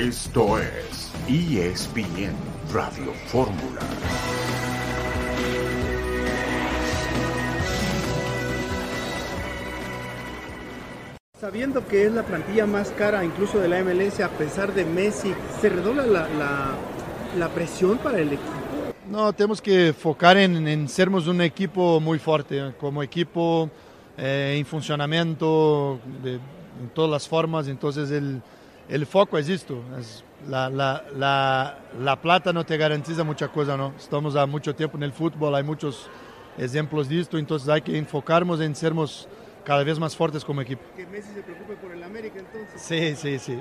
Esto es ESPN Radio Fórmula. Sabiendo que es la plantilla más cara incluso de la MLS a pesar de Messi, ¿se redobla la, la, la presión para el equipo? No, tenemos que enfocar en, en sermos un equipo muy fuerte, como equipo eh, en funcionamiento de, en todas las formas, entonces el, el foco es esto, es la, la, la, la, plata no te garantiza mucha cosa, ¿no? Estamos a mucho tiempo en el fútbol, hay muchos ejemplos de esto, entonces hay que enfocarnos en sermos cada vez más fuertes como equipo. Que Messi se preocupe por el América entonces. Sí, sí, sí.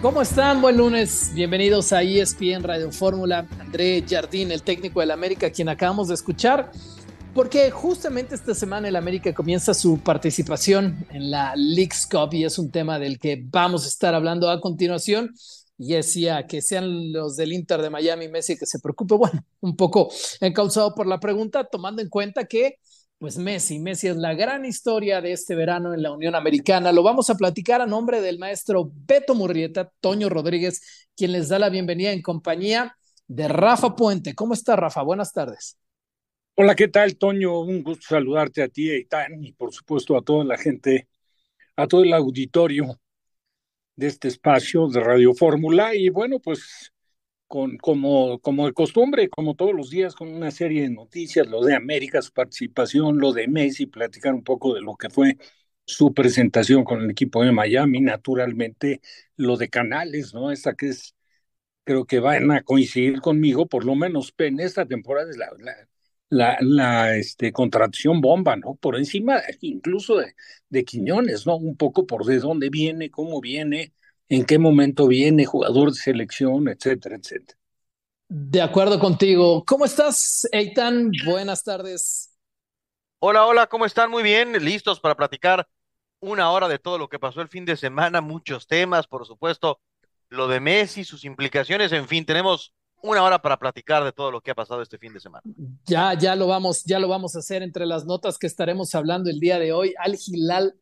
¿Cómo están? Buen lunes. Bienvenidos a ESPN Radio Fórmula. André Jardín, el técnico del América, quien acabamos de escuchar, porque justamente esta semana el América comienza su participación en la League's Cup y es un tema del que vamos a estar hablando a continuación y decía que sean los del Inter de Miami Messi que se preocupe, bueno, un poco encauzado por la pregunta, tomando en cuenta que pues Messi, Messi es la gran historia de este verano en la Unión Americana. Lo vamos a platicar a nombre del maestro Beto Murrieta, Toño Rodríguez, quien les da la bienvenida en compañía de Rafa Puente. ¿Cómo está Rafa? Buenas tardes. Hola, ¿qué tal, Toño? Un gusto saludarte a ti, Eitan, y por supuesto a toda la gente, a todo el auditorio de este espacio de Radio Fórmula. Y bueno, pues con, como, como de costumbre, como todos los días, con una serie de noticias, lo de América, su participación, lo de Messi, platicar un poco de lo que fue su presentación con el equipo de Miami, naturalmente lo de Canales, ¿no? Esta que es, creo que van a coincidir conmigo, por lo menos en esta temporada es la, la, la, la este, contratación bomba, ¿no? Por encima incluso de, de Quiñones, ¿no? Un poco por de dónde viene, cómo viene, en qué momento viene, jugador de selección, etcétera, etcétera. De acuerdo contigo. ¿Cómo estás, Eitan? Buenas tardes. Hola, hola, ¿cómo están? Muy bien, listos para platicar una hora de todo lo que pasó el fin de semana, muchos temas, por supuesto, lo de Messi, sus implicaciones, en fin, tenemos una hora para platicar de todo lo que ha pasado este fin de semana. Ya, ya lo vamos, ya lo vamos a hacer entre las notas que estaremos hablando el día de hoy. Al Hilal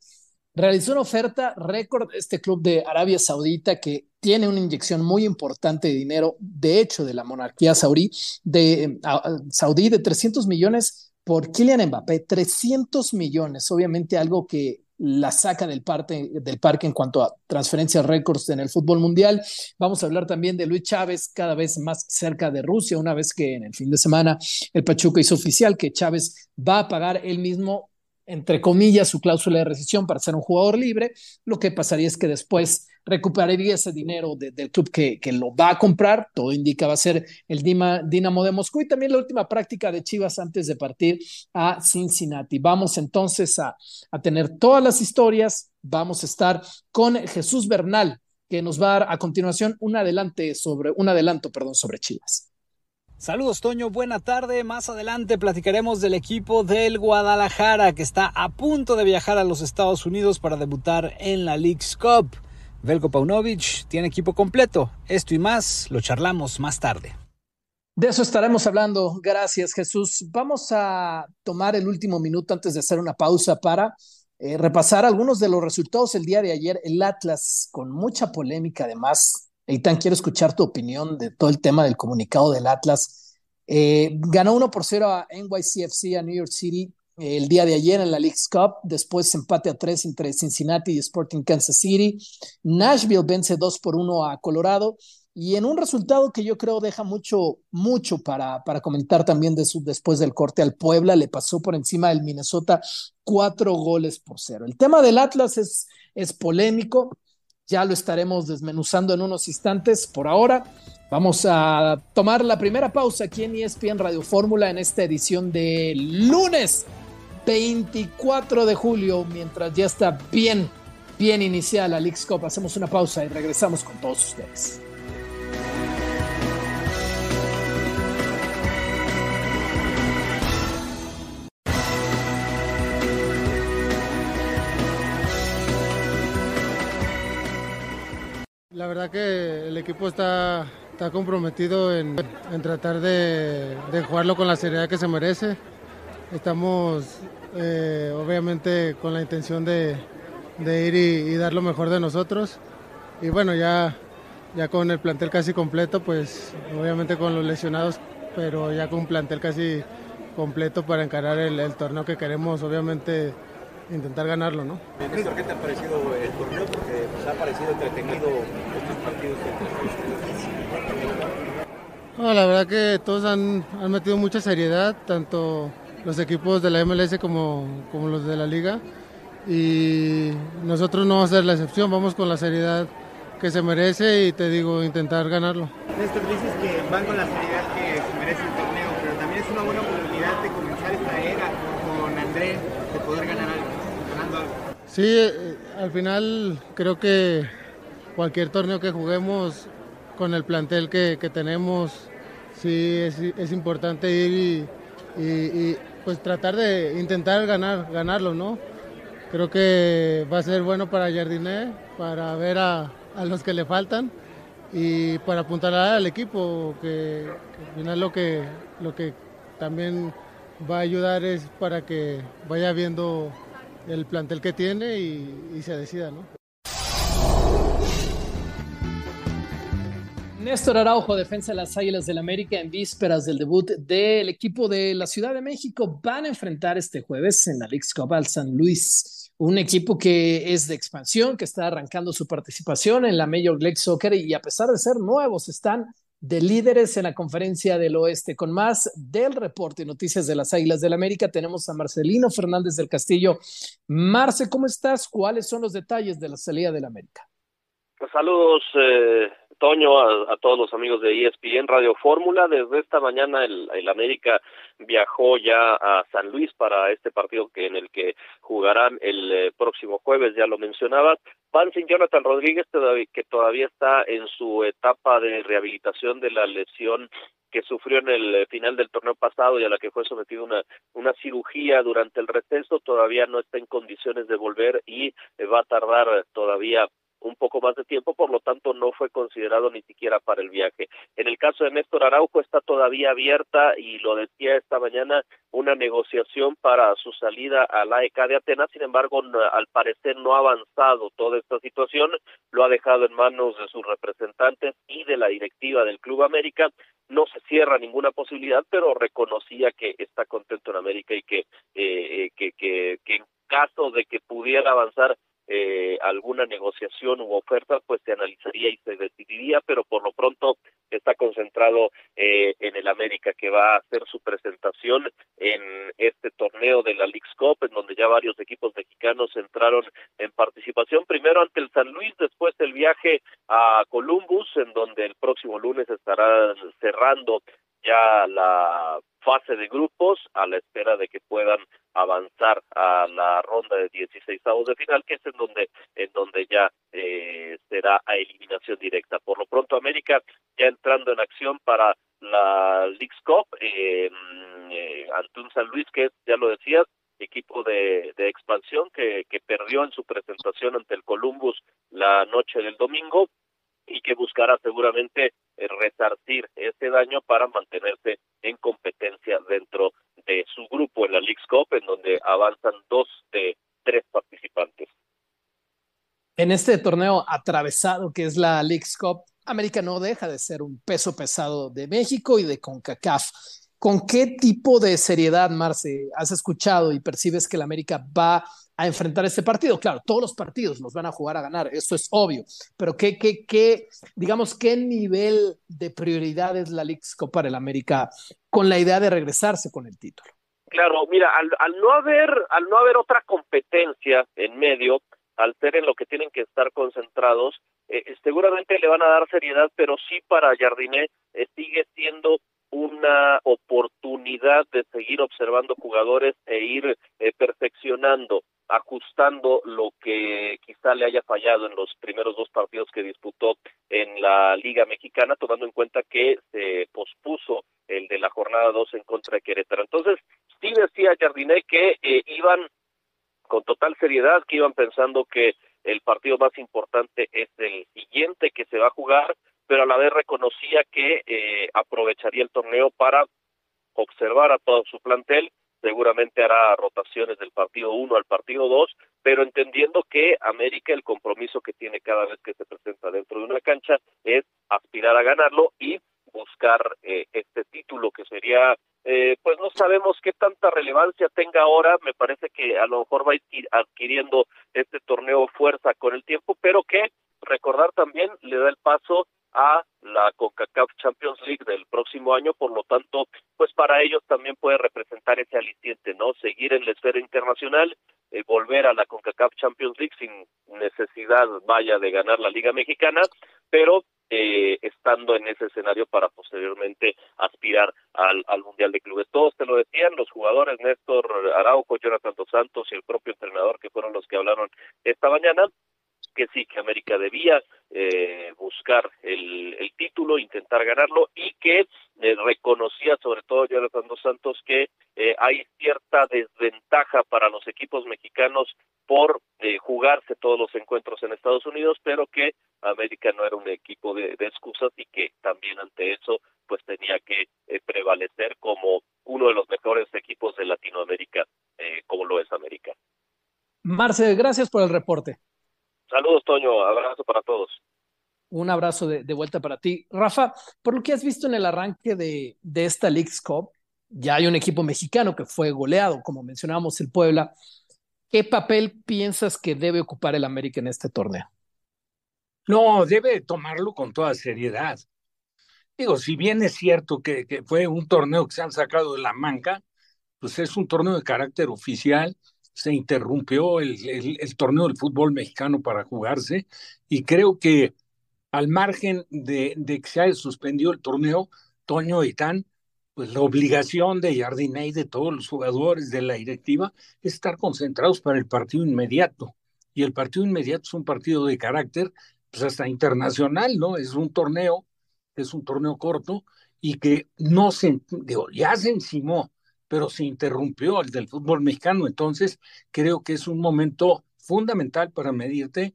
realizó una oferta récord este club de Arabia Saudita que tiene una inyección muy importante de dinero, de hecho, de la monarquía saudí, de, uh, saudí de 300 millones por Kylian Mbappé, 300 millones, obviamente algo que la saca del, parte, del parque en cuanto a transferencias récords en el fútbol mundial. Vamos a hablar también de Luis Chávez, cada vez más cerca de Rusia, una vez que en el fin de semana el Pachuca hizo oficial que Chávez va a pagar él mismo entre comillas, su cláusula de rescisión para ser un jugador libre, lo que pasaría es que después recuperaría ese dinero de, del club que, que, lo va a comprar, todo indica va a ser el Dinamo de Moscú y también la última práctica de Chivas antes de partir a Cincinnati. Vamos entonces a, a tener todas las historias, vamos a estar con Jesús Bernal, que nos va a dar a continuación un, adelante sobre, un adelanto perdón, sobre Chivas. Saludos Toño, buena tarde. Más adelante platicaremos del equipo del Guadalajara que está a punto de viajar a los Estados Unidos para debutar en la League's Cup. Velko Paunovic tiene equipo completo. Esto y más lo charlamos más tarde. De eso estaremos hablando. Gracias Jesús. Vamos a tomar el último minuto antes de hacer una pausa para eh, repasar algunos de los resultados el día de ayer. El Atlas, con mucha polémica además, Eitan, quiero escuchar tu opinión de todo el tema del comunicado del Atlas. Eh, ganó 1 por 0 a NYCFC, a New York City, el día de ayer en la League's Cup. Después empate a 3 entre Cincinnati y Sporting Kansas City. Nashville vence 2 por 1 a Colorado. Y en un resultado que yo creo deja mucho, mucho para, para comentar también de su, después del corte al Puebla, le pasó por encima del Minnesota cuatro goles por cero. El tema del Atlas es, es polémico, ya lo estaremos desmenuzando en unos instantes. Por ahora, vamos a tomar la primera pausa aquí en ESPN Radio Fórmula en esta edición de lunes 24 de julio, mientras ya está bien, bien iniciada la League's Cup. Hacemos una pausa y regresamos con todos ustedes. La verdad que el equipo está, está comprometido en, en tratar de, de, jugarlo con la seriedad que se merece. Estamos eh, obviamente con la intención de, de ir y, dar lo mejor de nosotros. Y bueno, ya, ya con el plantel casi completo, pues obviamente con los lesionados, pero ya con un plantel casi completo para encarar el, torneo que queremos, obviamente intentar ganarlo, ¿no? Néstor, ¿qué te ha parecido el torneo? Porque pues, ha parecido entretenido estos partidos no, la verdad que todos han, han, metido mucha seriedad, tanto los equipos de la MLS como, como los de la liga. Y nosotros no vamos a ser la excepción, vamos con la seriedad que se merece y te digo, intentar ganarlo. Néstor, dices que van con la seriedad que se merece el torneo, pero también es una buena oportunidad de comenzar esta era con André, de poder ganar algo, ganando algo. Sí, eh, al final creo que cualquier torneo que juguemos con el plantel que, que tenemos, sí es, es importante ir y, y, pues tratar de intentar ganar, ganarlo, ¿no? Creo que va a ser bueno para Jardiné, para ver a, a los que le faltan y para apuntar al equipo, que, al final lo que, lo que también va a ayudar es para que vaya viendo el plantel que tiene y, y se decida, ¿no? Néstor Araujo, defensa de las Águilas del América en vísperas del debut del equipo de la Ciudad de México. Van a enfrentar este jueves en la League's Cup al San Luis, un equipo que es de expansión, que está arrancando su participación en la Major League Soccer y a pesar de ser nuevos, están de líderes en la conferencia del oeste. Con más del reporte y noticias de las Águilas del América, tenemos a Marcelino Fernández del Castillo. Marce, ¿cómo estás? ¿Cuáles son los detalles de la salida del América? Pues saludos, eh, Toño, a, todos los amigos de ESPN Radio Fórmula. Desde esta mañana el, América viajó ya a San Luis para este partido que en el que jugarán el eh, próximo jueves, ya lo mencionabas. Van Jonathan Rodríguez, que todavía está en su etapa de rehabilitación de la lesión que sufrió en el eh, final del torneo pasado y a la que fue sometido una, una cirugía durante el receso, todavía no está en condiciones de volver y va a tardar todavía un poco más de tiempo, por lo tanto no considerado ni siquiera para el viaje. En el caso de Néstor Araujo está todavía abierta y lo decía esta mañana una negociación para su salida a la ECA de Atenas, sin embargo al parecer no ha avanzado toda esta situación, lo ha dejado en manos de sus representantes y de la directiva del Club América, no se cierra ninguna posibilidad, pero reconocía que está contento en América y que, eh, eh que, que, que en caso de que pudiera avanzar eh, alguna negociación u oferta, pues se analizaría y se decidiría, pero por lo pronto está concentrado eh, en el América, que va a hacer su presentación en este torneo de la League's Cup, en donde ya varios equipos mexicanos entraron en participación, primero ante el San Luis, después el viaje a Columbus, en donde el próximo lunes estará cerrando ya la fase de grupos a la espera de que puedan avanzar a la ronda de 16 de final que es en donde en donde ya eh, será a eliminación directa. Por lo pronto América ya entrando en acción para la League's Cup eh, eh, ante un San Luis que ya lo decías equipo de, de expansión que, que perdió en su presentación ante el Columbus la noche del domingo y que buscará seguramente eh, resarcir ese daño para mantenerse en competencia grupo en la League's Cup, en donde avanzan dos de tres participantes. En este torneo atravesado que es la League's Cup, América no deja de ser un peso pesado de México y de CONCACAF. ¿Con qué tipo de seriedad, Marce, has escuchado y percibes que la América va a enfrentar este partido? Claro, todos los partidos los van a jugar a ganar, eso es obvio, pero ¿qué, qué, qué digamos, qué nivel de prioridad es la League Cup para el América con la idea de regresarse con el título? Claro, mira, al, no haber al no haber otra competencia en medio, al ser en lo que tienen que estar concentrados, eh, seguramente le van a dar seriedad, pero sí para Jardiné eh, sigue siendo una oportunidad de seguir observando jugadores e ir eh, perfeccionando, ajustando lo que quizá le haya fallado en los primeros dos partidos que disputó en la Liga Mexicana, tomando en cuenta que se pospuso el de la jornada 2 en contra de Querétaro. Entonces, sí decía Jardiné que eh, iban con total seriedad, que iban pensando que el partido más importante es el siguiente que se va a jugar, pero a la vez reconocía que eh, aprovecharía el torneo para observar a todo su plantel, seguramente hará rotaciones del partido 1 al partido 2 pero entendiendo que América el compromiso que tiene cada vez que se presenta dentro de una cancha es aspirar a ganarlo y buscar eh, este título que sería eh, pues no sabemos qué tanta relevancia tenga ahora, me parece que a lo mejor va adquiriendo este torneo fuerza con el tiempo, pero que recordar también le da el paso a la CONCACAF Champions League del próximo año, por lo tanto, pues para ellos también puede representar ese aliciente, ¿no? Seguir en la esfera internacional, eh, volver a la CONCACAF Champions League sin necesidad, vaya, de ganar la Liga Mexicana, pero eh, estando en ese escenario para posteriormente aspirar al, al Mundial de Clubes. Todos te lo decían, los jugadores Néstor Araujo, Jonathan Dos Santos y el propio entrenador que fueron los que hablaron esta mañana, que sí, que América debía eh, buscar el, el, título, intentar ganarlo y que eh, reconocía sobre todo Jonathan Dos Santos que eh, hay cierta desventaja para los equipos mexicanos por eh, jugarse todos los encuentros en Estados Unidos, pero que América no era un equipo de, excusas y que también ante eso pues tenía que prevalecer como uno de los mejores equipos de Latinoamérica, como lo es América. Marce, gracias por el reporte. Saludos, Toño. Abrazo para todos. Un abrazo de, de, vuelta para ti. Rafa, por lo que has visto en el arranque de, de esta League's Cup, ya hay un equipo mexicano que fue goleado, como mencionábamos, el Puebla. ¿Qué papel piensas que debe ocupar el América en este torneo? No, debe tomarlo con toda seriedad. Digo, si bien es cierto que, que fue un torneo que se han sacado de la manca, pues es un torneo de carácter oficial, se interrumpió el, el, torneo del fútbol mexicano para jugarse y creo que al margen de, que se haya suspendido el torneo, Toño y Tan, pues la obligación de Jardiné y de todos los jugadores de la directiva es estar concentrados para el partido inmediato. Y el partido inmediato es un partido de carácter, pues hasta internacional, ¿no? Es un torneo, es un torneo corto y que no se, ya se encimó pero se interrumpió el del fútbol mexicano. Entonces, creo que es un momento fundamental para medirte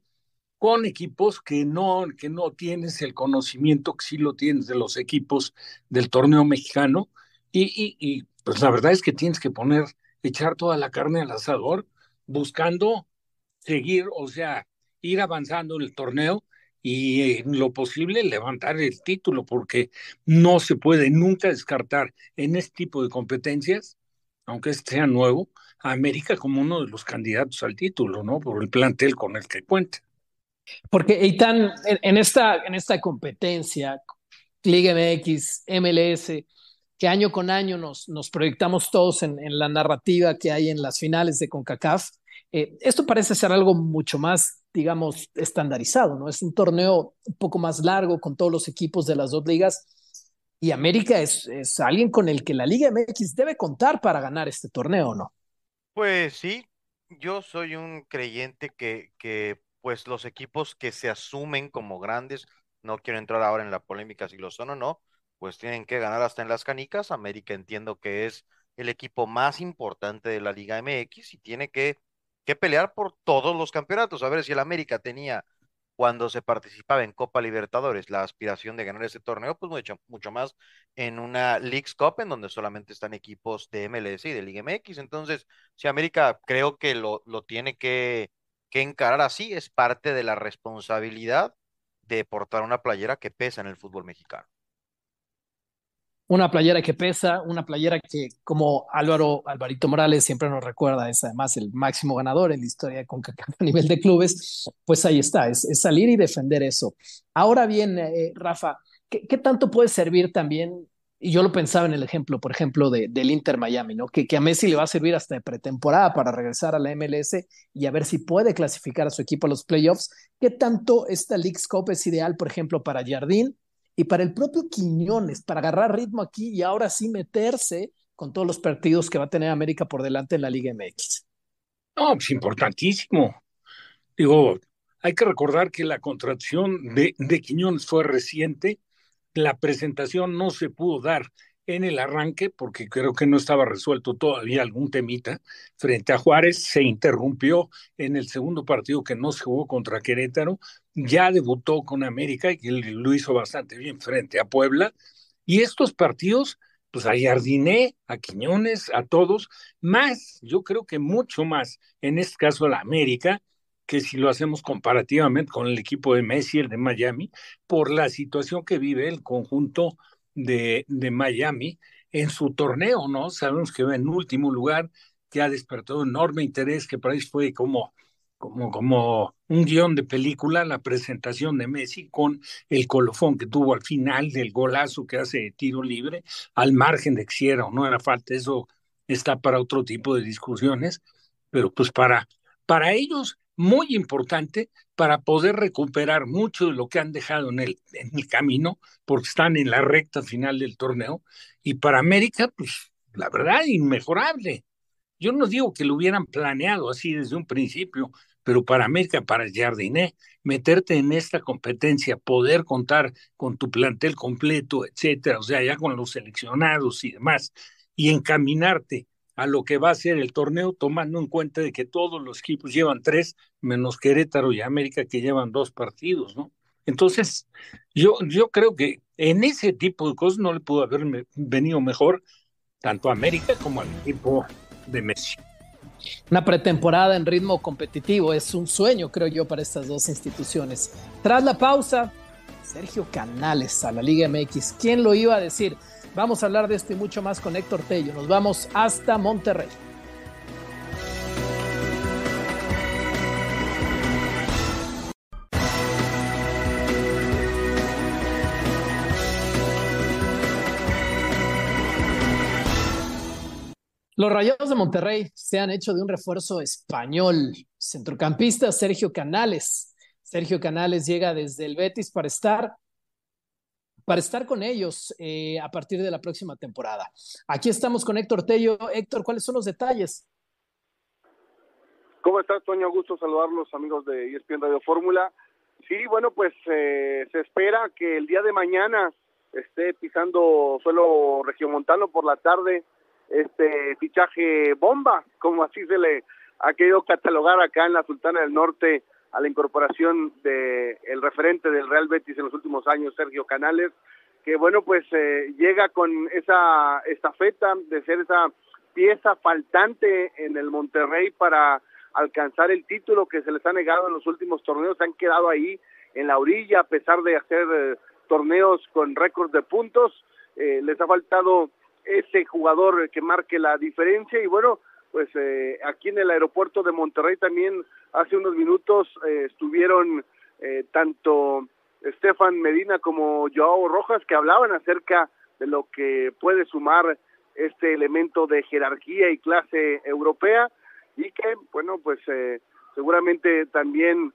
con equipos que no, que no tienes el conocimiento que sí lo tienes de los equipos del torneo mexicano. Y, y, y pues la verdad es que tienes que poner, echar toda la carne al asador, buscando seguir, o sea, ir avanzando en el torneo y en lo posible levantar el título, porque no se puede nunca descartar en este tipo de competencias, aunque este sea nuevo, a América como uno de los candidatos al título, ¿no? Por el plantel con el que cuenta. Porque, Eitan, en esta, en esta competencia, Liga MX, MLS, que año con año nos, nos proyectamos todos en, la narrativa que hay en las finales de CONCACAF, eh, esto parece ser algo mucho más, digamos, estandarizado, ¿no? Es un torneo un poco más largo con todos los equipos de las dos ligas y América es, es alguien con el que la Liga MX debe contar para ganar este torneo, ¿no? Pues sí, yo soy un creyente que, que pues los equipos que se asumen como grandes, no quiero entrar ahora en la polémica si lo son o no, pues tienen que ganar hasta en las canicas. América entiendo que es el equipo más importante de la Liga MX y tiene que que pelear por todos los campeonatos. A ver si el América tenía, cuando se participaba en Copa Libertadores, la aspiración de ganar ese torneo, pues mucho, mucho más en una League's Cup en donde solamente están equipos de MLS y de Liga MX. Entonces, si América creo que lo, lo tiene que, que encarar así, es parte de la responsabilidad de portar una playera que pesa en el fútbol mexicano una playera que pesa, una playera que, como Álvaro Alvarito Morales siempre nos recuerda, es además el máximo ganador en la historia CONCACAF a nivel de clubes, pues ahí está, es, salir y defender eso. Ahora bien, eh, Rafa, ¿qué, ¿qué, tanto puede servir también? Y yo lo pensaba en el ejemplo, por ejemplo, de, del Inter Miami, ¿no? Que, que a Messi le va a servir hasta de pretemporada para regresar a la MLS y a ver si puede clasificar a su equipo a los playoffs. ¿Qué tanto esta League's Cup es ideal, por ejemplo, para Jardín y para el propio Quiñones, para agarrar ritmo aquí y ahora sí meterse con todos los partidos que va a tener América por delante en la Liga MX. No, pues importantísimo. Digo, hay que recordar que la contratación de Quiñones fue reciente, la presentación no se pudo dar en el arranque, porque creo que no estaba resuelto todavía algún temita, frente a Juárez, se interrumpió en el segundo partido que no se jugó contra Querétaro, ya debutó con América y lo hizo bastante bien frente a Puebla, y estos partidos pues a Jardiné, a Quiñones, a todos, más, yo creo que mucho más, en este caso a la América, que si lo hacemos comparativamente con el equipo de Messi, el de Miami, por la situación que vive el conjunto de, de Miami en su torneo, ¿no? Sabemos que va en último lugar, que ha despertado enorme interés, que para ellos fue como como, como un guion de película, la presentación de Messi con el colofón que tuvo al final del golazo que hace de tiro libre, al margen de que si era o no era falta, eso está para otro tipo de discusiones, pero pues para, para ellos muy importante para poder recuperar mucho de lo que han dejado en el, en el camino, porque están en la recta final del torneo, y para América, pues la verdad, inmejorable. Yo no digo que lo hubieran planeado así desde un principio, pero para América, para Jardiné, meterte en esta competencia, poder contar con tu plantel completo, etcétera, o sea, ya con los seleccionados y demás, y encaminarte a lo que va a ser el torneo, tomando en cuenta de que todos los equipos llevan tres, menos Querétaro y América que llevan dos partidos, ¿no? Entonces, yo, yo creo que en ese tipo de cosas no le pudo haber venido mejor tanto a América como al equipo de Messi. Una pretemporada en ritmo competitivo es un sueño, creo yo, para estas dos instituciones. Tras la pausa, Sergio Canales a la Liga MX. ¿Quién lo iba a decir? Vamos a hablar de esto y mucho más con Héctor Tello. Nos vamos hasta Monterrey. Los Rayados de Monterrey se han hecho de un refuerzo español. Centrocampista Sergio Canales. Sergio Canales llega desde el Betis para estar, para estar con ellos eh, a partir de la próxima temporada. Aquí estamos con Héctor Tello. Héctor, ¿cuáles son los detalles? ¿Cómo estás, Toño? Gusto saludarlos, amigos de ESPN Radio Fórmula. Sí, bueno, pues eh, se espera que el día de mañana esté pisando suelo regiomontano por la tarde este fichaje bomba, como así se le ha querido catalogar acá en la Sultana del Norte a la incorporación de el referente del Real Betis en los últimos años, Sergio Canales, que bueno, pues eh, llega con esa estafeta de ser esa pieza faltante en el Monterrey para alcanzar el título que se les ha negado en los últimos torneos, se han quedado ahí en la orilla a pesar de hacer eh, torneos con récords de puntos, eh, les ha faltado ese jugador que marque la diferencia. Y bueno, pues eh, aquí en el aeropuerto de Monterrey también hace unos minutos eh, estuvieron eh, tanto Estefan Medina como Joao Rojas que hablaban acerca de lo que puede sumar este elemento de jerarquía y clase europea y que bueno pues seguramente también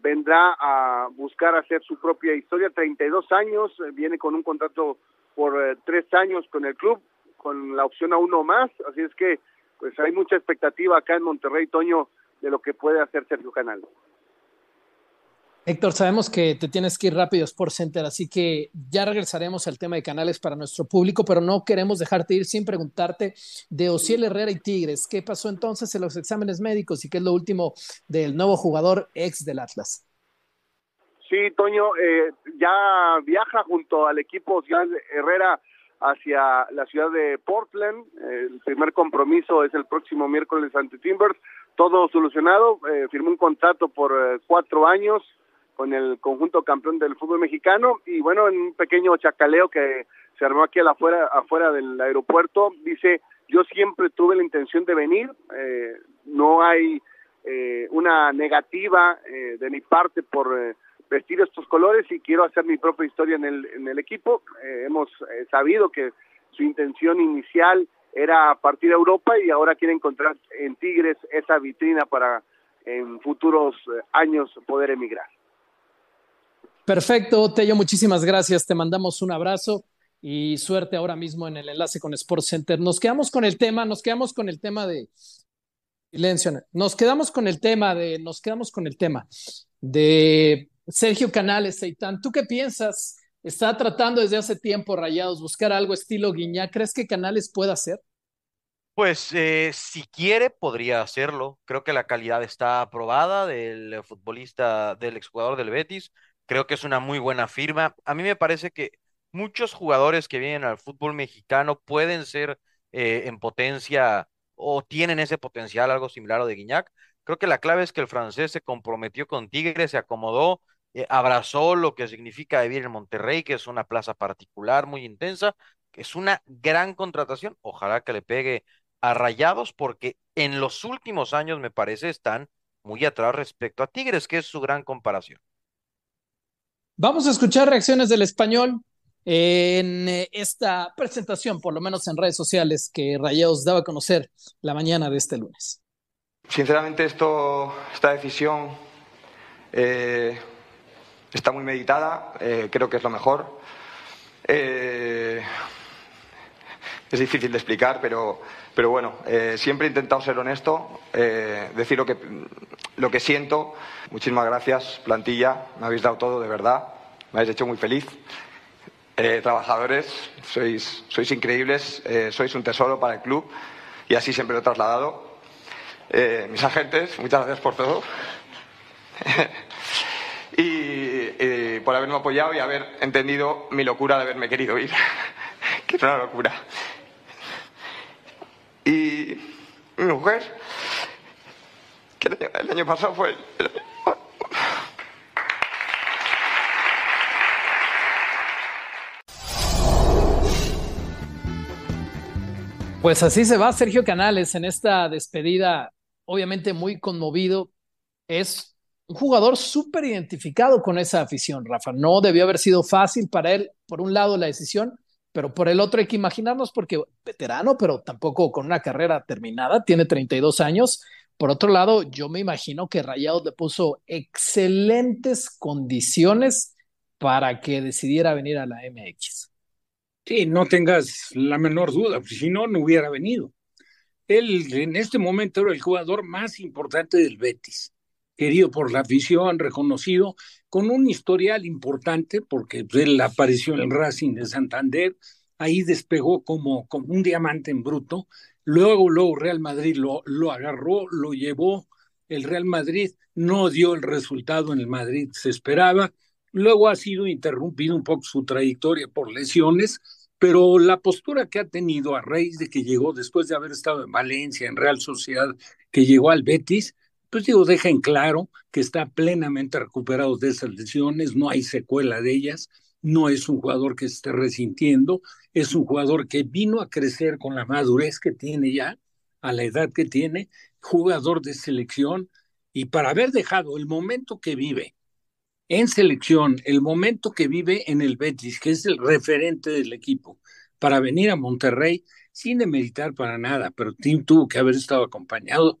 vendrá a buscar hacer su propia historia. 32 años viene con un contrato por eh, tres años con el club, con la opción a uno más, así es que pues hay mucha expectativa acá en Monterrey, Toño, de lo que puede hacer Sergio Canal. Héctor, sabemos que te tienes que ir rápido Sport Center, así que ya regresaremos al tema de canales para nuestro público, pero no queremos dejarte ir sin preguntarte de Ociel Herrera y Tigres. ¿Qué pasó entonces en los exámenes médicos y qué es lo último del nuevo jugador ex del Atlas? Sí, Toño, eh, ya viaja junto al equipo Ciudad Herrera hacia la ciudad de Portland. el primer compromiso es el próximo miércoles ante Timbers. Todo solucionado. Eh, firmó un contrato por eh, cuatro años con el conjunto campeón del fútbol mexicano. Y bueno, en un pequeño chacaleo que se armó aquí afuera, afuera del aeropuerto, dice, yo siempre tuve la intención de venir. no hay una negativa de mi parte por vestir estos colores y quiero hacer mi propia historia en el, en el equipo. Eh, hemos eh, sabido que su intención inicial era partir a Europa y ahora quiere encontrar en Tigres esa vitrina para en futuros eh, años poder emigrar. Perfecto, Tello, muchísimas gracias. Te mandamos un abrazo y suerte ahora mismo en el enlace con Sports Center. Nos quedamos con el tema, nos quedamos con el tema de silencio. Nos quedamos con el tema de, nos quedamos con el tema de Sergio Canales, Seitán, ¿tú qué piensas? Está tratando desde hace tiempo Rayados buscar algo estilo Guiñá. ¿Crees que Canales pueda hacer? Pues eh, si quiere, podría hacerlo. Creo que la calidad está aprobada del futbolista, del exjugador del Betis. Creo que es una muy buena firma. A mí me parece que muchos jugadores que vienen al fútbol mexicano pueden ser eh, en potencia o tienen ese potencial, algo similar a de Guiñac. Creo que la clave es que el francés se comprometió con Tigre, se acomodó, eh, abrazó lo que significa vivir en Monterrey, que es una plaza particular muy intensa, es una gran contratación. Ojalá que le pegue a Rayados, porque en los últimos años me parece están muy atrás respecto a Tigres, que es su gran comparación. Vamos a escuchar reacciones del español en eh, esta presentación, por lo menos en redes sociales, que Rayados daba a conocer la mañana de este lunes. Sinceramente, esto, esta decisión eh, está muy meditada, eh, creo que es lo mejor. Es difícil de explicar, pero, pero bueno, siempre he intentado ser honesto, decir lo que, lo que siento. Muchísimas gracias, plantilla, me habéis dado todo, de verdad, me habéis hecho muy feliz. Eh, trabajadores, sois, sois increíbles, eh, sois un tesoro para el club y así siempre lo he trasladado. Eh, mis agentes, muchas gracias por todo. y, por haberme apoyado y haber entendido mi locura de haberme querido ir. que es una locura. Y mi mujer, el año, pasado fue Pues así se va Sergio Canales en esta despedida, obviamente muy conmovido. Es un jugador súper identificado con esa afición, Rafa. No debió haber sido fácil para él, por un lado, la decisión, pero por el otro hay que imaginarnos porque veterano, pero tampoco con una carrera terminada, tiene 32 años. Por otro lado, yo me imagino que Rayados le puso excelentes condiciones para que decidiera venir a la MX. Sí, no tengas la menor duda, porque si no, no hubiera venido. Él en este momento era el jugador más importante del Betis, querido por la afición, reconocido, con un historial importante, porque él apareció en Racing de Santander, ahí despegó como, como un diamante en bruto, luego, luego Real Madrid lo, lo agarró, lo llevó, el Real Madrid no dio el resultado en el Madrid se esperaba, luego ha sido interrumpido un poco su trayectoria por lesiones, pero la postura que ha tenido a raíz de que llegó después de haber estado en Valencia, en Real Sociedad, que llegó al Betis, pues digo, deja en claro que está plenamente recuperado de esas lesiones, no hay secuela de ellas, no es un jugador que se esté resintiendo, es un jugador que vino a crecer con la madurez que tiene ya, a la edad que tiene, jugador de selección, y para haber dejado el momento que vive en selección, el momento que vive en el Betis, que es el referente del equipo, para venir a Monterrey, sin demeritar para nada, pero Tim tuvo que haber estado acompañado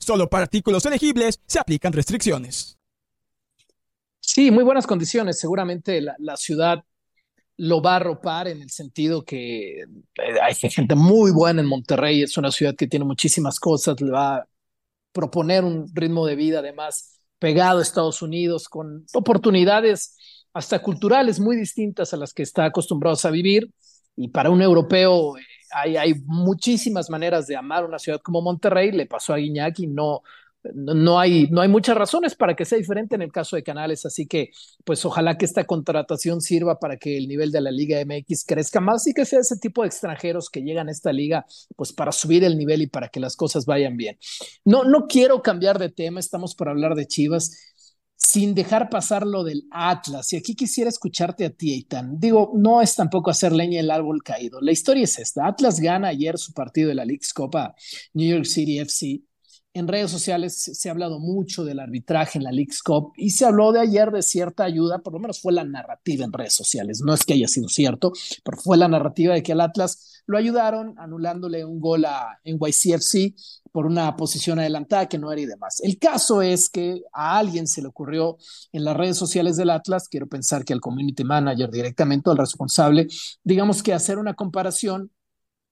Solo para artículos elegibles se aplican restricciones. Sí, muy buenas condiciones. Seguramente la, ciudad lo va a arropar en el sentido que eh, hay gente muy buena en Monterrey, es una ciudad que tiene muchísimas cosas, le va a proponer un ritmo de vida además pegado a Estados Unidos, con oportunidades hasta culturales muy distintas a las que está acostumbrado a vivir. Y para un europeo eh, hay, hay, muchísimas maneras de amar una ciudad como Monterrey. Le pasó a Guiñac y no, no hay, no hay muchas razones para que sea diferente en el caso de Canales, así que pues ojalá que esta contratación sirva para que el nivel de la Liga MX crezca más y que sea ese tipo de extranjeros que llegan a esta liga pues para subir el nivel y para que las cosas vayan bien. No, no quiero cambiar de tema, estamos para hablar de Chivas. Sin dejar pasar lo del Atlas. Y aquí quisiera escucharte a ti, Eitan. Digo, no es tampoco hacer leña el árbol caído. La historia es esta. Atlas gana ayer su partido de la League's Copa New York City FC. En redes sociales se ha hablado mucho del arbitraje en la League's Cup y se habló de ayer de cierta ayuda, por lo menos fue la narrativa en redes sociales. No es que haya sido cierto, pero fue la narrativa de que al Atlas lo ayudaron anulándole un gol a NYCFC por una posición adelantada que no era y demás. El caso es que a alguien se le ocurrió en las redes sociales del Atlas, quiero pensar que al community manager directamente, al responsable, digamos que hacer una comparación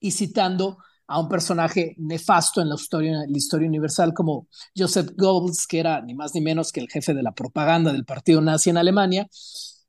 y citando a un personaje nefasto en la historia, universal como Joseph Goebbels, que era ni más ni menos que el jefe de la propaganda del partido nazi en Alemania,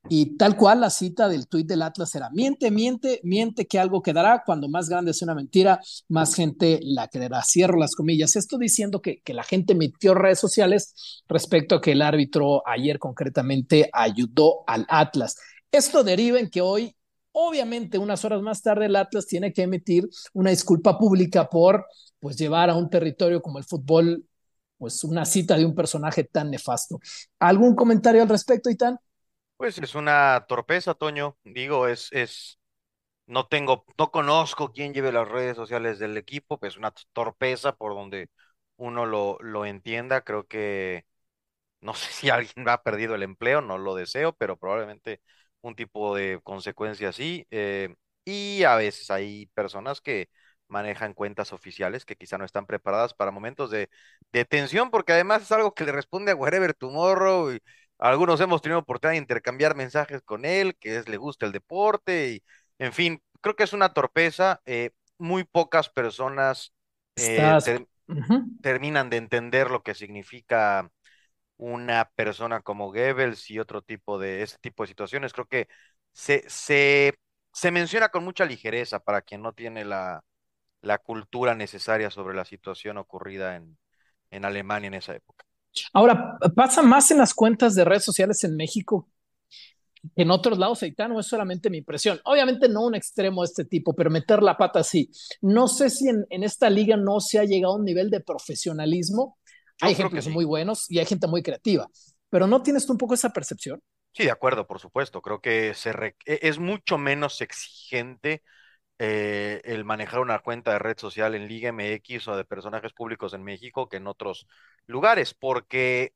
y tal cual la cita del tuit del Atlas era, miente, miente, miente que algo quedará, cuando más grande es una mentira, más gente la creerá. Cierro las comillas. Esto diciendo que, que la gente metió redes sociales respecto a que el árbitro ayer concretamente ayudó al Atlas. Esto deriva en que hoy, obviamente, unas horas más tarde, el Atlas tiene que emitir una disculpa pública por pues llevar a un territorio como el fútbol pues una cita de un personaje tan nefasto. ¿Algún comentario al respecto, Itán? Pues es una torpeza, Toño. Digo, es, es, no tengo, no conozco quién lleve las redes sociales del equipo, pues es una torpeza por donde uno lo, lo entienda. Creo que no sé si alguien ha perdido el empleo, no lo deseo, pero probablemente un tipo de consecuencia así. Eh, y a veces hay personas que manejan cuentas oficiales que quizá no están preparadas para momentos de, de tensión, porque además es algo que le responde a Wherever Tomorrow y algunos hemos tenido oportunidad de intercambiar mensajes con él, que es, le gusta el deporte y, en fin, creo que es una torpeza. Eh, muy pocas personas eh, terminan de entender lo que significa una persona como Goebbels y otro tipo de ese tipo de situaciones. Creo que se, se, se menciona con mucha ligereza para quien no tiene la, la cultura necesaria sobre la situación ocurrida en, en Alemania en esa época. Ahora, pasa más en las cuentas de redes sociales en México que en otros lados, no es solamente mi impresión. Obviamente no un extremo de este tipo, pero meter la pata así. No sé si en, esta liga no se ha llegado a un nivel de profesionalismo. Hay ejemplos muy buenos y hay gente muy creativa, pero ¿no tienes tú un poco esa percepción? Sí, de acuerdo, por supuesto. Creo que se e, es mucho menos exigente eh, el manejar una cuenta de red social en Liga MX o de personajes públicos en México que en otros lugares, porque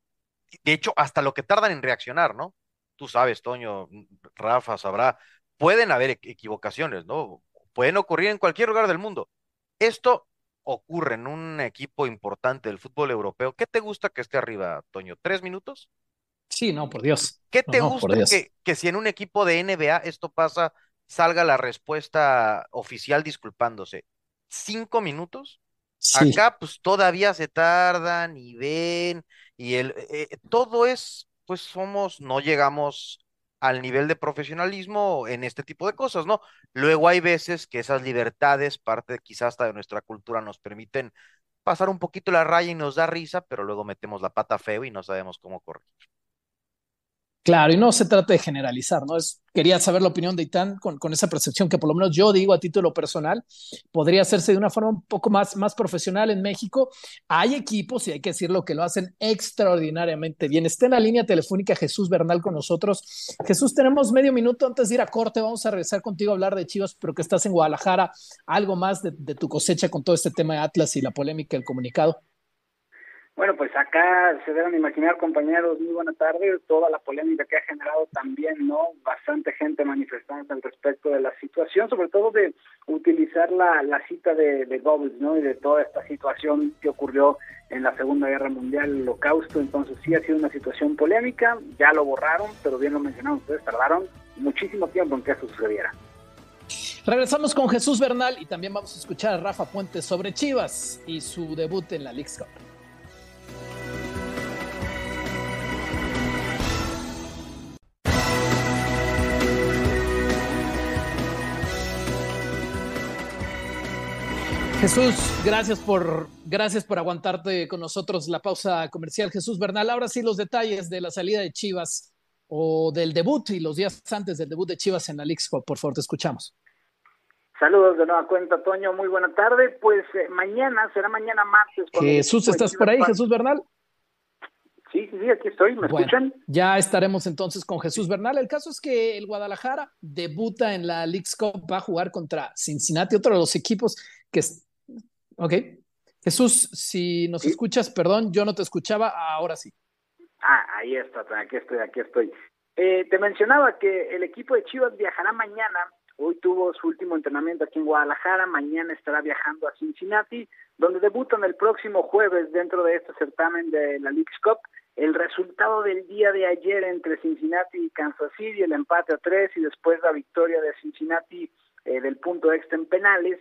de hecho hasta lo que tardan en reaccionar, ¿no? Tú sabes, Toño, Rafa sabrá, pueden haber equivocaciones, ¿no? Pueden ocurrir en cualquier lugar del mundo. Esto ocurre en un equipo importante del fútbol europeo. ¿Qué te gusta que esté arriba, Toño? ¿Tres minutos? Sí, no, por Dios. ¿Qué te gusta que, que si en un equipo de NBA esto pasa salga la respuesta oficial disculpándose. ¿Cinco minutos? Acá pues todavía se tardan y ven y el, eh, todo es, pues somos, no llegamos al nivel de profesionalismo en este tipo de cosas, ¿no? Luego hay veces que esas libertades, parte quizás hasta de nuestra cultura, nos permiten pasar un poquito la raya y nos da risa, pero luego metemos la pata feo y no sabemos cómo corregir. Claro, y no se trata de generalizar, ¿no? Es, quería saber la opinión de Itán con, esa percepción que por lo menos yo digo a título personal, podría hacerse de una forma un poco más, más profesional en México. Hay equipos, y hay que decirlo, que lo hacen extraordinariamente bien. Está en la línea telefónica Jesús Bernal con nosotros. Jesús, tenemos medio minuto antes de ir a corte, vamos a regresar contigo a hablar de Chivas, pero que estás en Guadalajara. Algo más de, de tu cosecha con todo este tema de Atlas y la polémica del comunicado. Bueno, pues acá se deben imaginar, compañeros, muy buena tarde, toda la polémica que ha generado también, ¿no? Bastante gente manifestándose al respecto de la situación, sobre todo de utilizar la, la cita de, de Goebbels, ¿no? Y de toda esta situación que ocurrió en la Segunda Guerra Mundial, el holocausto, entonces sí ha sido una situación polémica, ya lo borraron, pero bien lo mencionaron ustedes, tardaron muchísimo tiempo en que eso sucediera. Regresamos con Jesús Bernal y también vamos a escuchar a Rafa Puente sobre Chivas y su debut en la League Cup. Jesús, gracias por, gracias por aguantarte con nosotros la pausa comercial. Jesús Bernal, ahora sí los detalles de la salida de Chivas o del debut y los días antes del debut de Chivas en la League por favor, te escuchamos. Saludos de nueva cuenta, Toño, muy buena tarde. Pues eh, mañana, será mañana martes. Jesús, ¿estás por ahí, Jesús Bernal? Sí, sí, sí, aquí estoy, ¿me escuchan? Ya estaremos entonces con Jesús Bernal. El caso es que el Guadalajara debuta en la League's Cup, va a jugar contra Cincinnati, otro de los equipos que... Ok. Jesús, si nos escuchas, perdón, yo no te escuchaba, ahora sí. Ah, ahí está, aquí estoy, aquí estoy. Eh, te mencionaba que el equipo de Chivas viajará mañana. Hoy tuvo su último entrenamiento aquí en Guadalajara. Mañana estará viajando a Cincinnati, donde debutan el próximo jueves dentro de este certamen de la League's Cup el resultado del día de ayer entre Cincinnati y Kansas City, el empate a tres y después la victoria de Cincinnati eh, del punto extra en penales,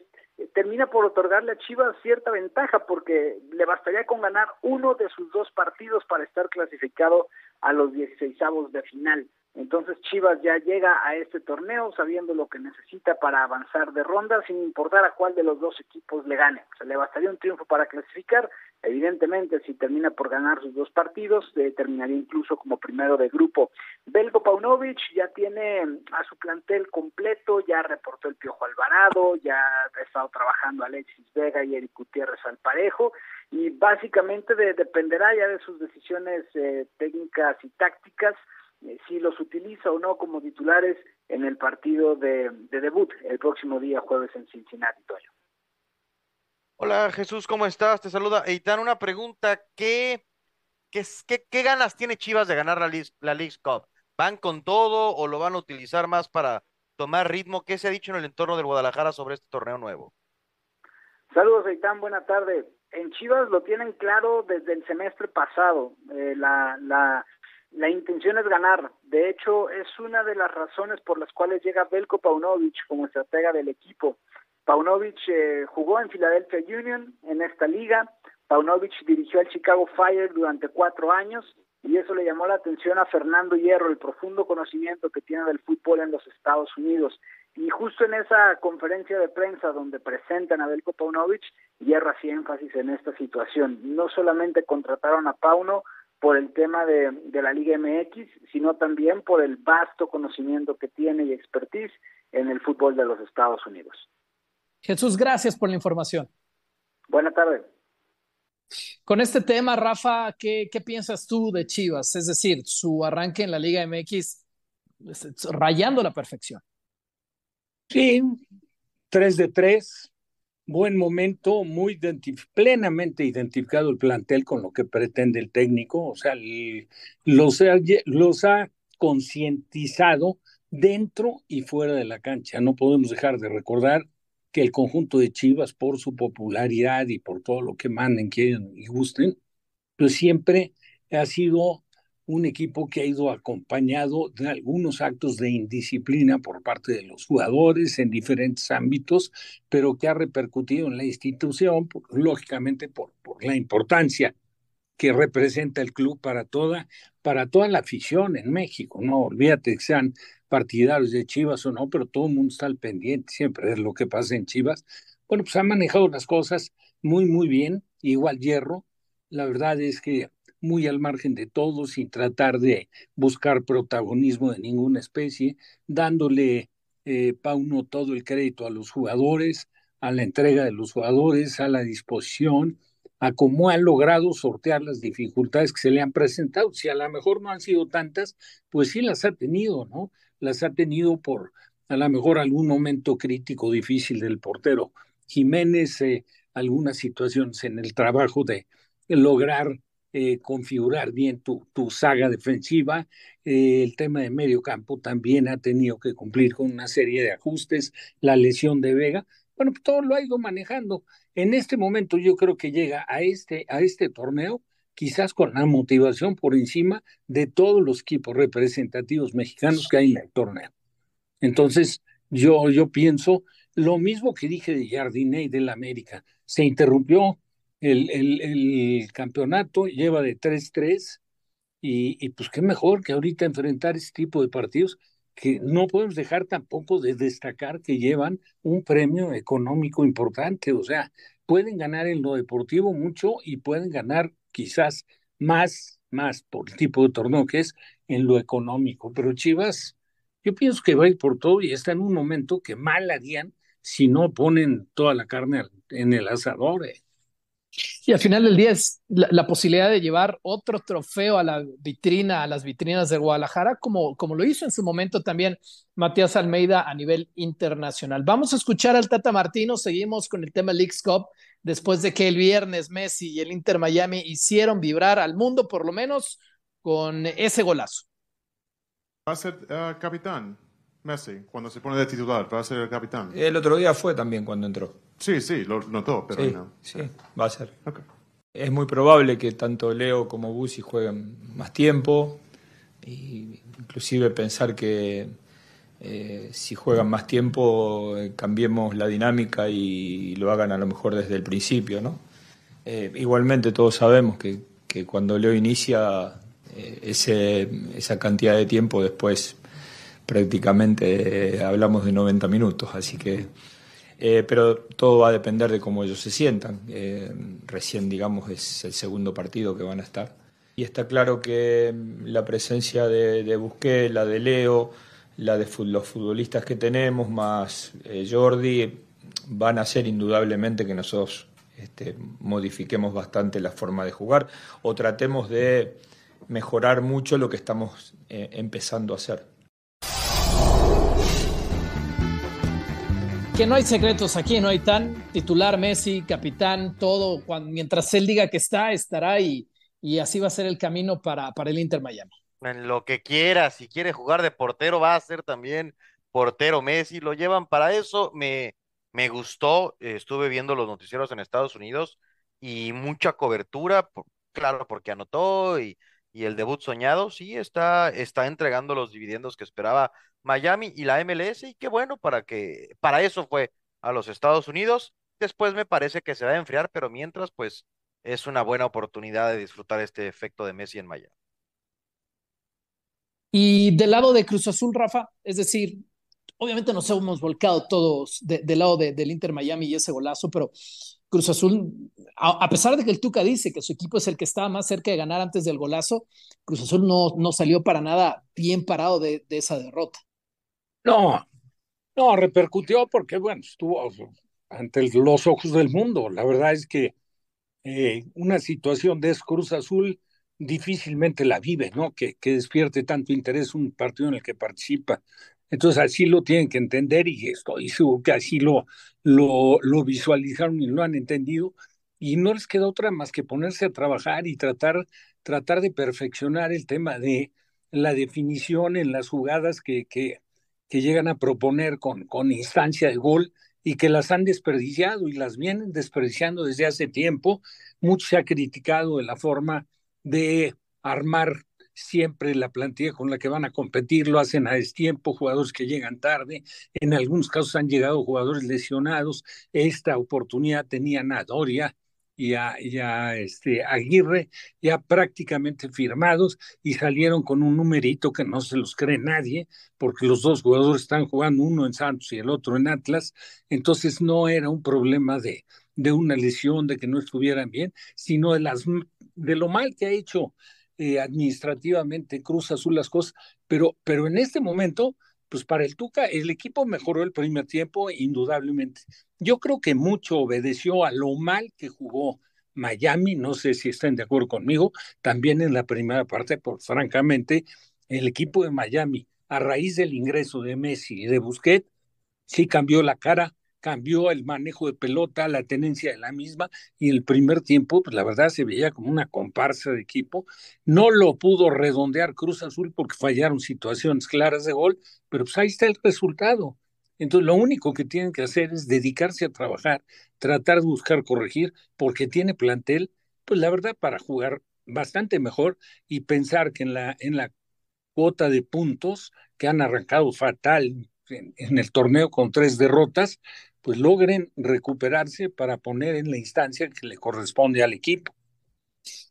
termina por otorgarle a Chivas cierta ventaja porque le bastaría con ganar uno de sus dos partidos para estar clasificado a los 16 de final. Entonces Chivas ya llega a este torneo sabiendo lo que necesita para avanzar de ronda sin importar a cuál de los dos equipos le gane. O sea, le bastaría un triunfo para clasificar. Evidentemente, si termina por ganar sus dos partidos, eh, terminaría incluso como primero de grupo. Belgo Paunovic ya tiene a su plantel completo, ya reportó el Piojo Alvarado, ya ha estado trabajando Alexis Vega y Eric Gutiérrez al parejo y básicamente dependerá ya de sus decisiones eh, técnicas y tácticas eh, si los utiliza o no como titulares en el partido de, debut el próximo día jueves en Cincinnati, Toyo. Hola Jesús, ¿cómo estás? Te saluda Eitan. Una pregunta, ¿qué, qué, qué, ganas tiene Chivas de ganar la, la League Cup? ¿Van con todo o lo van a utilizar más para tomar ritmo? ¿Qué se ha dicho en el entorno del Guadalajara sobre este torneo nuevo? Saludos, Eitan, buena tarde. En Chivas lo tienen claro desde el semestre pasado. Eh, la, la la intención es ganar. De hecho, es una de las razones por las cuales llega Belko Paunovic como estratega del equipo. Paunovic eh, jugó en Philadelphia Union en esta liga. Paunovic dirigió al Chicago Fire durante cuatro años y eso le llamó la atención a Fernando Hierro, el profundo conocimiento que tiene del fútbol en los Estados Unidos. Y justo en esa conferencia de prensa donde presentan a Belko Paunovic, Hierro hacía énfasis en esta situación. No solamente contrataron a Pauno, por el tema de, la Liga MX, sino también por el vasto conocimiento que tiene y expertise en el fútbol de los Estados Unidos. Jesús, gracias por la información. Buenas tardes. Con este tema, Rafa, ¿qué, ¿qué, piensas tú de Chivas? Es decir, su arranque en la Liga MX rayando la perfección. Sí, 3 de 3, buen momento, muy plenamente identificado el plantel con lo que pretende el técnico, o sea, los, los ha concientizado dentro y fuera de la cancha. No podemos dejar de recordar que el conjunto de Chivas, por su popularidad y por todo lo que manden, quieren y gusten, pues siempre ha sido un equipo que ha ido acompañado de algunos actos de indisciplina por parte de los jugadores en diferentes ámbitos, pero que ha repercutido en la institución, lógicamente por, por la importancia que representa el club para toda, para toda la afición en México. No olvídate que sean partidarios de Chivas o no, pero todo el mundo está al pendiente siempre de lo que pasa en Chivas. Bueno, pues ha manejado las cosas muy, muy bien, igual Hierro. La verdad es que muy al margen de todo, sin tratar de buscar protagonismo de ninguna especie, dándole eh, Pauno todo el crédito a los jugadores, a la entrega de los jugadores, a la disposición, a cómo han logrado sortear las dificultades que se le han presentado. Si a lo mejor no han sido tantas, pues sí las ha tenido, ¿no? Las ha tenido por a lo mejor algún momento crítico difícil del portero. Jiménez, eh, algunas situaciones en el trabajo de lograr eh, configurar bien tu, tu saga defensiva. Eh, el tema de medio campo también ha tenido que cumplir con una serie de ajustes, la lesión de Vega. Bueno, pues todo lo ha ido manejando. En este momento yo creo que llega a este, a este torneo quizás con la motivación por encima de todos los equipos representativos mexicanos que hay en el torneo. Entonces, yo, yo pienso lo mismo que dije de Jardiné y del América. Se interrumpió el, el, campeonato lleva de 3-3 y, y, pues qué mejor que ahorita enfrentar ese tipo de partidos que no podemos dejar tampoco de destacar que llevan un premio económico importante, o sea, pueden ganar en lo deportivo mucho y pueden ganar quizás más, más por el tipo de torneo que es en lo económico, pero Chivas, yo pienso que va a ir por todo y está en un momento que mal harían si no ponen toda la carne en el asador. Eh. Y al final del día es la, posibilidad de llevar otro trofeo a la vitrina, a las vitrinas de Guadalajara, como, como lo hizo en su momento también Matías Almeida a nivel internacional. Vamos a escuchar al Tata Martino, seguimos con el tema Leagues Cup, después de que el viernes Messi y el Inter Miami hicieron vibrar al mundo, por lo menos con ese golazo. Va a ser uh, capitán, Messi, cuando se pone de titular, va a ser el capitán. El otro día fue también cuando entró. Sí, sí, lo notó, pero sí, no. Sí, va a ser. Es muy probable que tanto Leo como Busi jueguen más tiempo, y inclusive pensar que eh, si juegan más tiempo eh, cambiemos la dinámica y, lo hagan a lo mejor desde el principio, ¿no? Eh, igualmente todos sabemos que, que cuando Leo inicia ese, esa cantidad de tiempo después prácticamente hablamos de 90 minutos, así que eh, pero todo va a depender de cómo ellos se sientan. Eh, recién, digamos, es el segundo partido que van a estar. Y está claro que mm, la presencia de, de Busquets, la de Leo, la de los futbolistas que tenemos, más eh, Jordi, van a hacer indudablemente que nosotros este, modifiquemos bastante la forma de jugar o tratemos de mejorar mucho lo que estamos empezando a hacer. Que no hay secretos aquí, no hay tan titular Messi, capitán, todo, mientras él diga que está, estará y, y así va a ser el camino para, para el Inter Miami. En lo que quiera, si quiere jugar de portero, va a ser también portero Messi, lo llevan para eso, me, me gustó, estuve viendo los noticieros en Estados Unidos y mucha cobertura, claro, porque anotó y, y el debut soñado, sí, está, está entregando los dividendos que esperaba Miami y la MLS, y qué bueno para que, para eso fue a los Estados Unidos. Después me parece que se va a enfriar, pero mientras, pues es una buena oportunidad de disfrutar este efecto de Messi en Miami. Y del lado de Cruz Azul, Rafa, es decir, obviamente nos hemos volcado todos del lado del Inter Miami y ese golazo, pero Cruz Azul, a, pesar de que el Tuca dice que su equipo es el que estaba más cerca de ganar antes del golazo, Cruz Azul no, no salió para nada bien parado de, esa derrota. No, no, repercutió porque, bueno, estuvo ante los ojos del mundo. La verdad es que eh, una situación de Cruz Azul difícilmente la vive, ¿no? Que, que despierte tanto interés un partido en el que participa. Entonces así lo tienen que entender y estoy seguro que así lo, lo, lo visualizaron y lo han entendido y no les queda otra más que ponerse a trabajar y tratar, tratar de perfeccionar el tema de la definición en las jugadas que, que, que llegan a proponer con, con instancia de gol y que las han desperdiciado y las vienen desperdiciando desde hace tiempo. Mucho se ha criticado de la forma de armar siempre la plantilla con la que van a competir lo hacen a destiempo, jugadores que llegan tarde, en algunos casos han llegado jugadores lesionados, esta oportunidad tenían a Doria y a, este, Aguirre ya prácticamente firmados y salieron con un numerito que no se los cree nadie, porque los dos jugadores están jugando, uno en Santos y el otro en Atlas, entonces no era un problema de, de una lesión, de que no estuvieran bien, sino de, las, de lo mal que ha hecho eh, administrativamente Cruz Azul las cosas, pero, pero en este momento, pues para el Tuca, el equipo mejoró el primer tiempo, indudablemente. Yo creo que mucho obedeció a lo mal que jugó Miami, no sé si están de acuerdo conmigo, también en la primera parte, porque francamente, el equipo de Miami, a raíz del ingreso de Messi y de Busquets, sí cambió la cara, cambió el manejo de pelota, la tenencia de la misma, y el primer tiempo, pues la verdad se veía como una comparsa de equipo. No lo pudo redondear Cruz Azul porque fallaron situaciones claras de gol, pero pues ahí está el resultado. Entonces, lo único que tienen que hacer es dedicarse a trabajar, tratar de buscar corregir, porque tiene plantel, pues la verdad, para jugar bastante mejor y pensar que en la, en la cuota de puntos que han arrancado fatal en, el torneo con tres derrotas, pues logren recuperarse para poner en la instancia que le corresponde al equipo.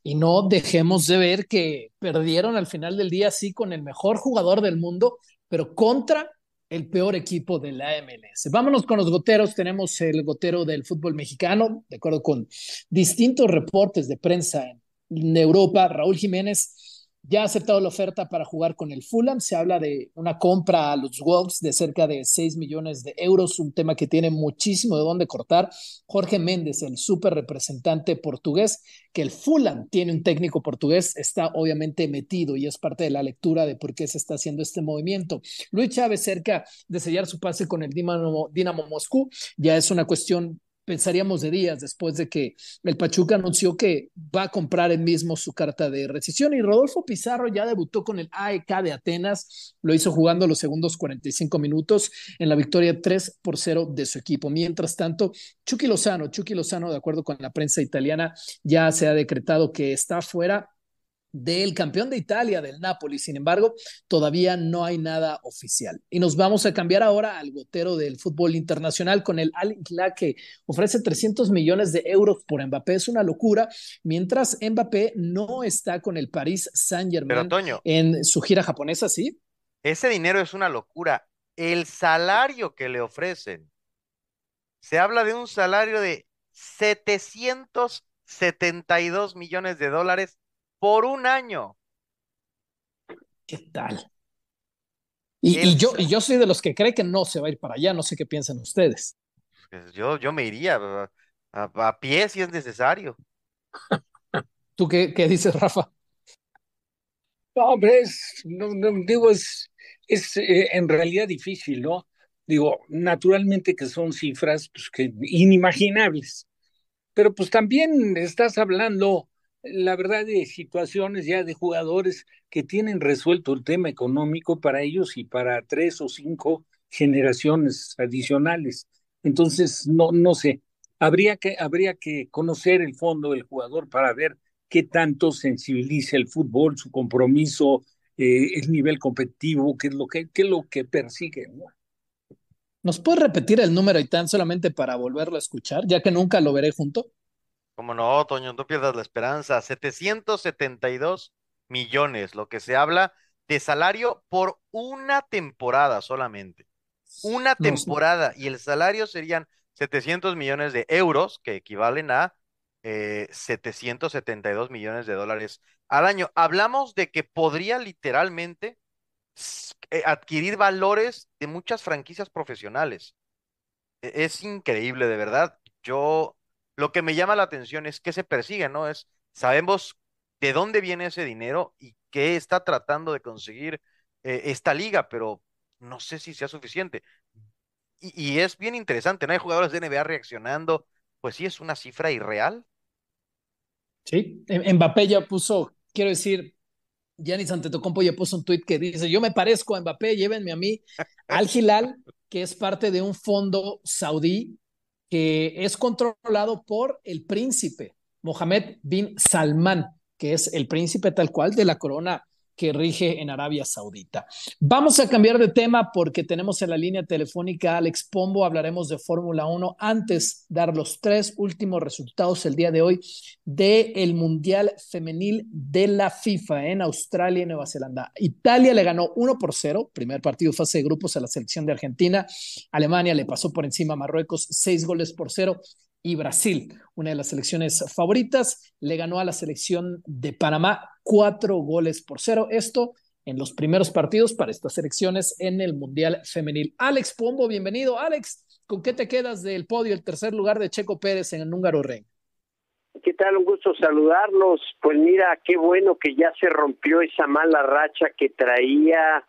Y no dejemos de ver que perdieron al final del día, sí, con el mejor jugador del mundo, pero contra el peor equipo de la MLS. Vámonos con los goteros. Tenemos el gotero del fútbol mexicano, de acuerdo con distintos reportes de prensa en Europa. Raúl Jiménez ya ha aceptado la oferta para jugar con el Fulham. Se habla de una compra a los Wolves de cerca de 6 millones de euros, un tema que tiene muchísimo de dónde cortar. Jorge Méndez, el súper representante portugués, que el Fulham tiene un técnico portugués, está obviamente metido y es parte de la lectura de por qué se está haciendo este movimiento. Luis Chávez, cerca de sellar su pase con el Dinamo, Dinamo Moscú, ya es una cuestión pensaríamos de días después de que el Pachuca anunció que va a comprar él mismo su carta de rescisión y Rodolfo Pizarro ya debutó con el AEK de Atenas, lo hizo jugando los segundos 45 minutos en la victoria 3 por 0 de su equipo. Mientras tanto, Chucky Lozano, Chucky Lozano, de acuerdo con la prensa italiana, ya se ha decretado que está fuera del campeón de Italia, del Napoli. Sin embargo, todavía no hay nada oficial. Y nos vamos a cambiar ahora al gotero del fútbol internacional con el Al que ofrece 300 millones de euros por Mbappé. Es una locura, mientras Mbappé no está con el Paris Saint-Germain en su gira japonesa, ¿sí? Ese dinero es una locura. El salario que le ofrecen, se habla de un salario de 772 millones de dólares por un año. ¿Qué tal? Y, yo, y yo soy de los que cree que no se va a ir para allá, no sé qué piensan ustedes. Pues yo, yo me iría a, pie si es necesario. ¿Tú qué, qué dices, Rafa? No, hombre, es, no, digo, es, es eh, en realidad difícil, ¿no? Digo, naturalmente que son cifras pues, que inimaginables, pero pues también estás hablando la verdad de situaciones ya de jugadores que tienen resuelto el tema económico para ellos y para tres o cinco generaciones adicionales. Entonces, no, no sé, habría que, habría que conocer el fondo del jugador para ver qué tanto sensibiliza el fútbol, su compromiso, eh, el nivel competitivo, qué es lo que, qué es lo que persigue. ¿Nos puede repetir el número y tan solamente para volverlo a escuchar, ya que nunca lo veré junto? Como no, Toño, no pierdas la esperanza. 772 millones, lo que se habla de salario por una temporada solamente. Una temporada y el salario serían 700 millones de euros, que equivalen a eh, 772 millones de dólares al año. Hablamos de que podría literalmente eh, adquirir valores de muchas franquicias profesionales. E-, es increíble, de verdad. Yo lo que me llama la atención es que se persigue, ¿no? Es, sabemos de dónde viene ese dinero y qué está tratando de conseguir eh, esta liga, pero no sé si sea suficiente. Y, es bien interesante, ¿no? Hay jugadores de NBA reaccionando, pues sí, es una cifra irreal. Sí, Mbappé ya puso, quiero decir, Giannis Antetokounmpo ya puso un tweet que dice, yo me parezco a Mbappé, llévenme a mí al Hilal, que es parte de un fondo saudí que es controlado por el príncipe Mohammed bin Salman, que es el príncipe tal cual de la corona que rige en Arabia Saudita. Vamos a cambiar de tema porque tenemos en la línea telefónica a Alex Pombo, hablaremos de Fórmula 1 antes dar los tres últimos resultados el día de hoy del el Mundial Femenil de la FIFA en Australia y Nueva Zelanda. Italia le ganó 1 por 0, primer partido fase de grupos a la selección de Argentina. Alemania le pasó por encima a Marruecos 6 goles por 0 y Brasil, una de las selecciones favoritas, le ganó a la selección de Panamá cuatro goles por cero. Esto en los primeros partidos para estas selecciones en el Mundial Femenil. Alex Pombo, bienvenido. Alex, ¿con qué te quedas del podio, el tercer lugar de Checo Pérez en el Húngaro Rey? ¿Qué tal? Un gusto saludarlos. Pues mira, qué bueno que ya se rompió esa mala racha que traía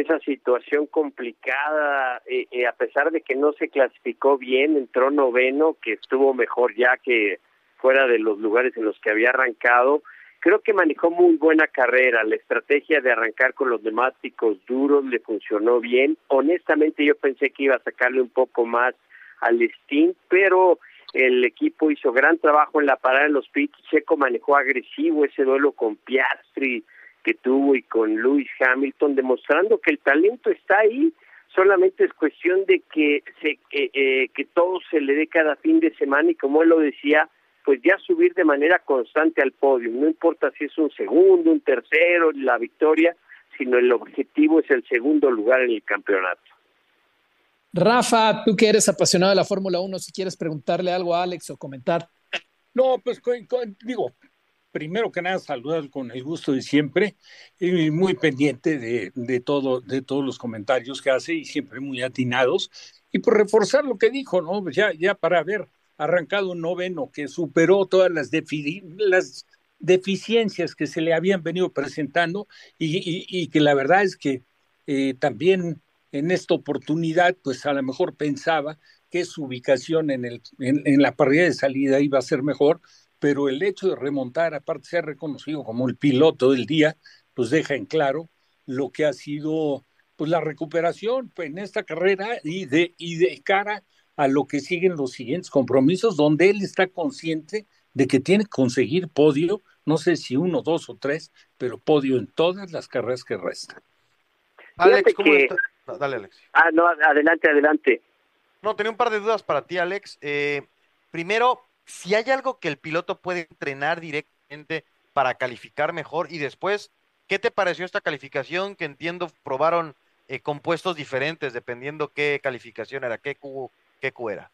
esa situación complicada, eh, eh, a pesar de que no se clasificó bien, entró noveno, que estuvo mejor ya que fuera de los lugares en los que había arrancado. Creo que manejó muy buena carrera, la estrategia de arrancar con los neumáticos duros le funcionó bien. Honestamente yo pensé que iba a sacarle un poco más al Steam, pero el equipo hizo gran trabajo en la parada en los pits, Checo manejó agresivo ese duelo con Piastri, que tuvo y con Lewis Hamilton, demostrando que el talento está ahí, solamente es cuestión de que se eh, eh, que todo se le dé cada fin de semana y como él lo decía, pues ya subir de manera constante al podio, no importa si es un segundo, un tercero, la victoria, sino el objetivo es el segundo lugar en el campeonato. Rafa, tú que eres apasionado de la Fórmula 1, si quieres preguntarle algo a Alex o comentar. No, pues digo, primero que nada saludar con el gusto de siempre y muy pendiente de, de, todo, de todos los comentarios que hace y siempre muy atinados. Y por reforzar lo que dijo, ¿no? Pues ya, ya para haber arrancado un noveno que superó todas las, las deficiencias que se le habían venido presentando y, que la verdad es que eh, también en esta oportunidad, pues a lo mejor pensaba que su ubicación en, el, en, en la parrilla de salida iba a ser mejor, pero el hecho de remontar, aparte de ser reconocido como el piloto del día, pues deja en claro lo que ha sido pues la recuperación en esta carrera y de, y de cara a lo que siguen los siguientes compromisos, donde él está consciente de que tiene que conseguir podio, no sé si uno, dos o tres, pero podio en todas las carreras que restan. Alex, ¿cómo está? Dale, Alex. Ah, no, adelante, adelante. No, tenía un par de dudas para ti, Alex. Eh, primero, si hay algo que el piloto puede entrenar directamente para calificar mejor y después, ¿qué te pareció esta calificación que entiendo probaron eh, compuestos diferentes dependiendo qué calificación era, qué Q, qué Q era?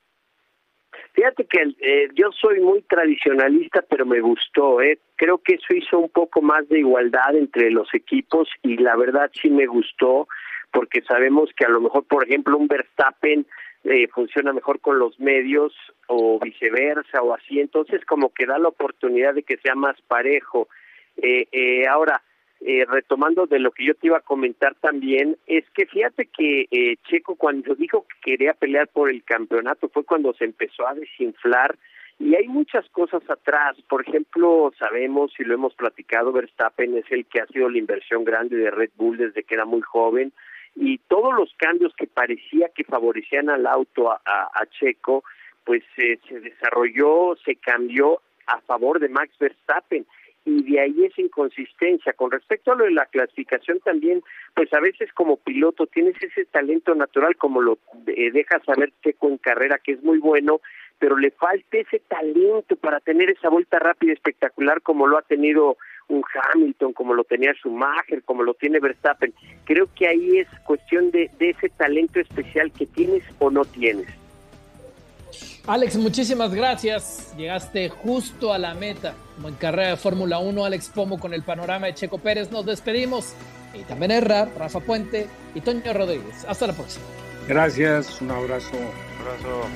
Fíjate que eh, yo soy muy tradicionalista, pero me gustó. ¿eh? Creo que eso hizo un poco más de igualdad entre los equipos y la verdad sí me gustó porque sabemos que a lo mejor, por ejemplo, un Verstappen eh, funciona mejor con los medios o viceversa o así, entonces como que da la oportunidad de que sea más parejo. Eh, eh, ahora, eh, retomando de lo que yo te iba a comentar también, es que fíjate que eh, Checo cuando dijo que quería pelear por el campeonato fue cuando se empezó a desinflar y hay muchas cosas atrás. Por ejemplo, sabemos y lo hemos platicado, Verstappen es el que ha sido la inversión grande de Red Bull desde que era muy joven y todos los cambios que parecía que favorecían al auto a, Checo, pues eh, se desarrolló, se cambió a favor de Max Verstappen y de ahí esa inconsistencia. Con respecto a lo de la clasificación también, pues a veces como piloto tienes ese talento natural como lo eh, deja saber Checo en carrera que es muy bueno, pero le falta ese talento para tener esa vuelta rápida espectacular como lo ha tenido un Hamilton, como lo tenía Schumacher, como lo tiene Verstappen. Creo que ahí es cuestión de, de ese talento especial que tienes o no tienes. Alex, muchísimas gracias. Llegaste justo a la meta, como en carrera de Fórmula 1. Alex Pomo con el panorama de Checo Pérez. Nos despedimos. Y también Erra, Rafa Puente y Toño Rodríguez. Hasta la próxima. Gracias, un abrazo. Un abrazo.